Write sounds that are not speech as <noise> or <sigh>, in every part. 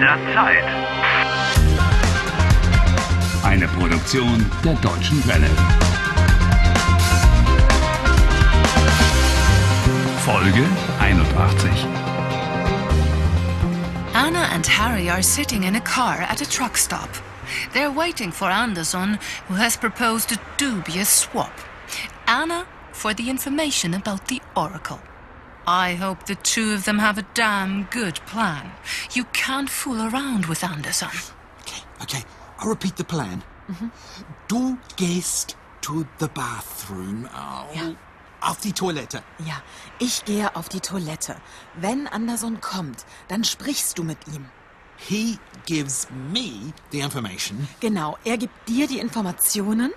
der Zeit. Eine Produktion der Deutschen Welle. Folge 81. Anna and Harry are sitting in a car at a truck stop. They're waiting for Anderson, who has proposed a dubious swap. Anna for the information about the Oracle. I hope the two of them have a damn good plan. You can't fool around with Anderson. Okay, okay. I'll repeat the plan. Du gehst to the bathroom. Oh, Ja. Auf die Toilette. Ja, ich gehe auf die Toilette. Wenn Anderson kommt, dann sprichst du mit ihm. He gives me the information. Genau, er gibt dir die Informationen,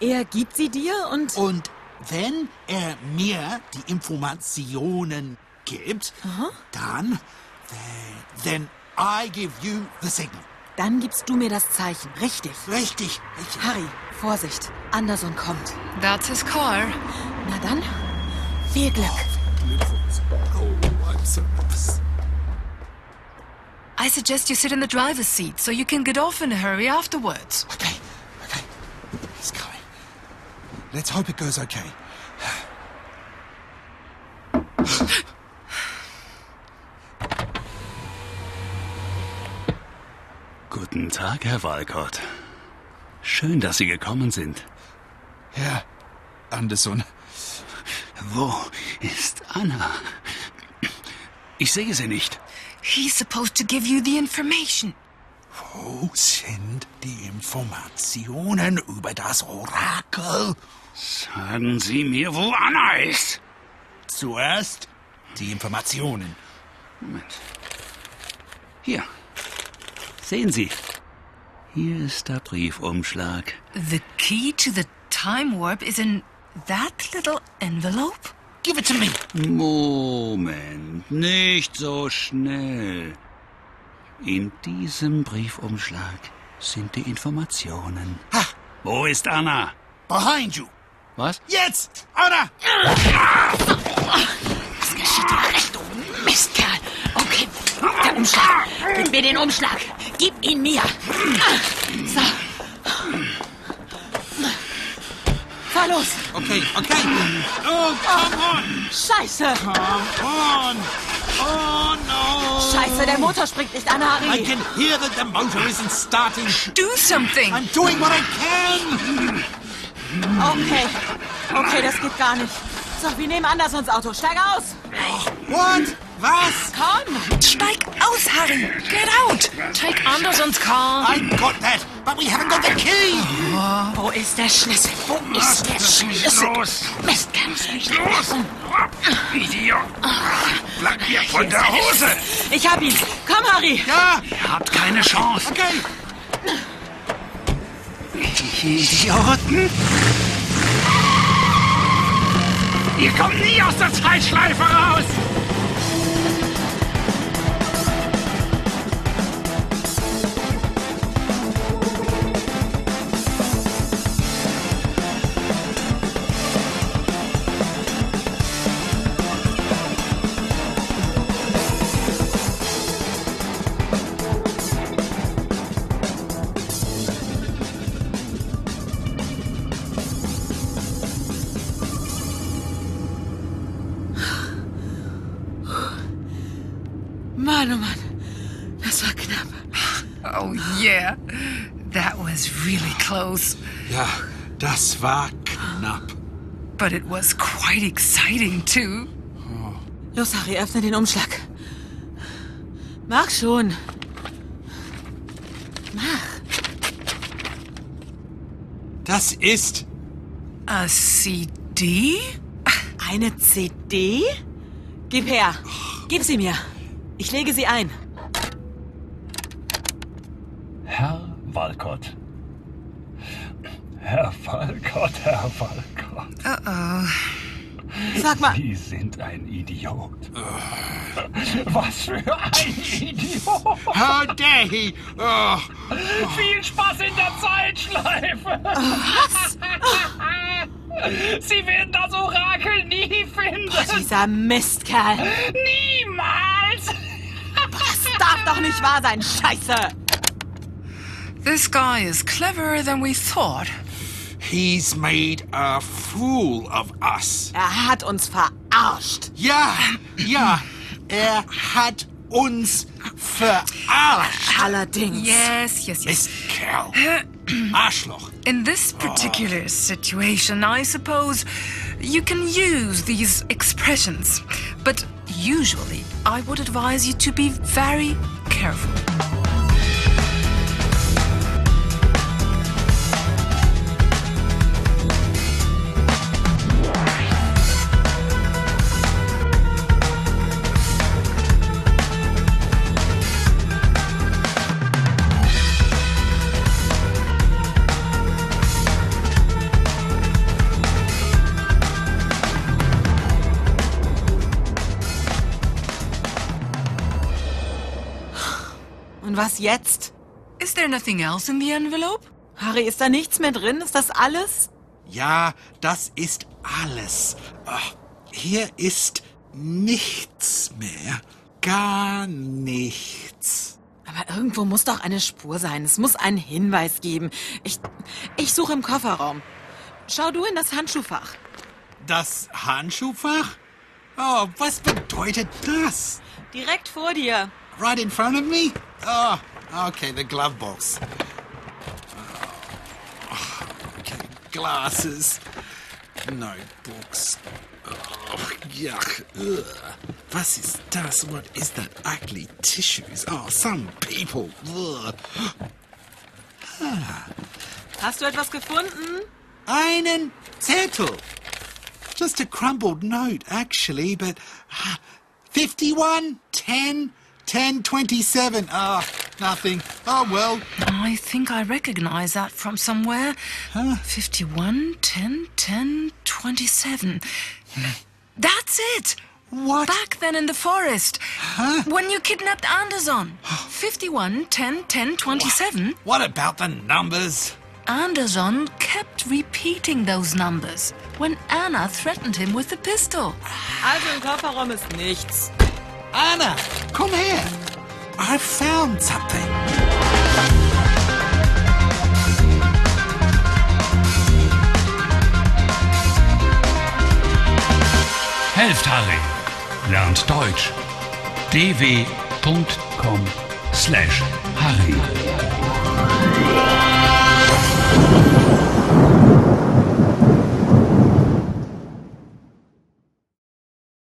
er gibt sie dir und... Und wenn er mir die Informationen gibt, dann, then, then I give you the signal. Dann gibst du mir das Zeichen. Richtig. Richtig, richtig. Harry, Vorsicht. Anderson kommt. That's his car. Na dann, viel Glück. Oh, I'm so nervous. I suggest you sit in the driver's seat so you can get off in a hurry afterwards. Okay. Let's hope it goes okay. Guten Tag, Herr Walcott. Schön, dass Sie gekommen sind. Herr Anderson. Wo ist Anna? Ich sehe sie nicht. He's supposed to give you the information. Wo sind die Informationen über das Orakel? Sagen Sie mir, wo Anna ist. Zuerst die Informationen. Moment. Hier. Sehen Sie. Hier ist der Briefumschlag. The key to the time warp is in that little envelope? Give it to me. Moment, nicht so schnell. In diesem Briefumschlag sind die Informationen. Ha, Wo ist Anna? behind you. Was? Jetzt, Anna! Was geschieht dir recht, du Mistkerl? Okay, der Umschlag. Gib mir den Umschlag. Gib ihn mir. So. Fahr los. Okay, okay. Oh, come on. Scheiße. Come on. Oh, no. Scheiße, der Motor springt nicht an, I Harry. can hear that the motor isn't starting. Do something! I'm doing what I can. Okay. Okay, das geht gar nicht. So, wir nehmen Andersons Auto. Steig aus. What? Was? Komm. Steig aus, Harry! Get out! Take Anderson's car! I got that, but we haven't got the key. Wo ist der Schlüssel? Wo ist der Schlüssel? Los! Mist, kannst du nicht Los! Idiot! Bleib mir von der Hose! Ich hab ihn. Komm, Harry. Ja, Ihr habt keine Chance! okay. Idioten! Ihr kommt nie aus der Zeitschleife raus! Mann, oh Mann. Das war knapp. Oh, yeah. That was really close. Ja, das war knapp. But it was quite exciting, too. Los, Harry, öffne den Umschlag. Mach schon. Mach. Das ist A CD? Eine CD? Gib her. Gib sie mir. Ich lege sie ein. Herr Walcott. Herr Walcott, Herr Walcott. Sag mal, Sie sind ein Idiot. Was für ein Idiot. How dare he? Oh, Viel Spaß in der Zeitschleife. Was? Sie werden das Orakel nie finden. dieser Mistkerl. Niemals. Was ist darf doch nicht wahr sein. Scheiße. This guy is cleverer than we thought. He's made a fool of us. Er hat uns verarscht. Ja, ja, er hat uns verarscht. Allerdings. Yes, yes, yes. Mist, Kerl. Arschloch. <clears throat> In this particular situation, I suppose you can use these expressions. But usually, I would advise you to be very careful. Und was jetzt? Is there nothing else in the envelope? Harry, ist da nichts mehr drin? Ist das alles? Ja, das ist alles. Ah, Hier ist nichts mehr. Gar nichts. Aber irgendwo muss doch eine Spur sein. Es muss einen Hinweis geben. Ich, ich suche im Kofferraum. Schau du in das Handschuhfach. Das Handschuhfach? Oh, was bedeutet das? Direkt vor dir. Right in front of me? Oh, okay, the glove box. Oh, okay, glasses, notebooks. Oh, ah, yuck. Ugh. Was ist das? What is that? Ugly tissues. Oh, some people. Ugh. Hast du etwas gefunden? Einen Zettel. Just a crumbled note, actually, but ah, 51, 10, 10, 27. Ah, nothing. Oh, well. I think I recognize that from somewhere. 51, 10, 10, 27. That's it! What? Back then in the forest. Huh? When you kidnapped Anderson. <gasps> 51, 10, 10, 27. What about the numbers? Anderson kept repeating those numbers when Anna threatened him with the pistol. Also im Kofferraum ist nichts. Anna, come here. I found something. Helft Harry. Lernt Deutsch. dw.com/harry.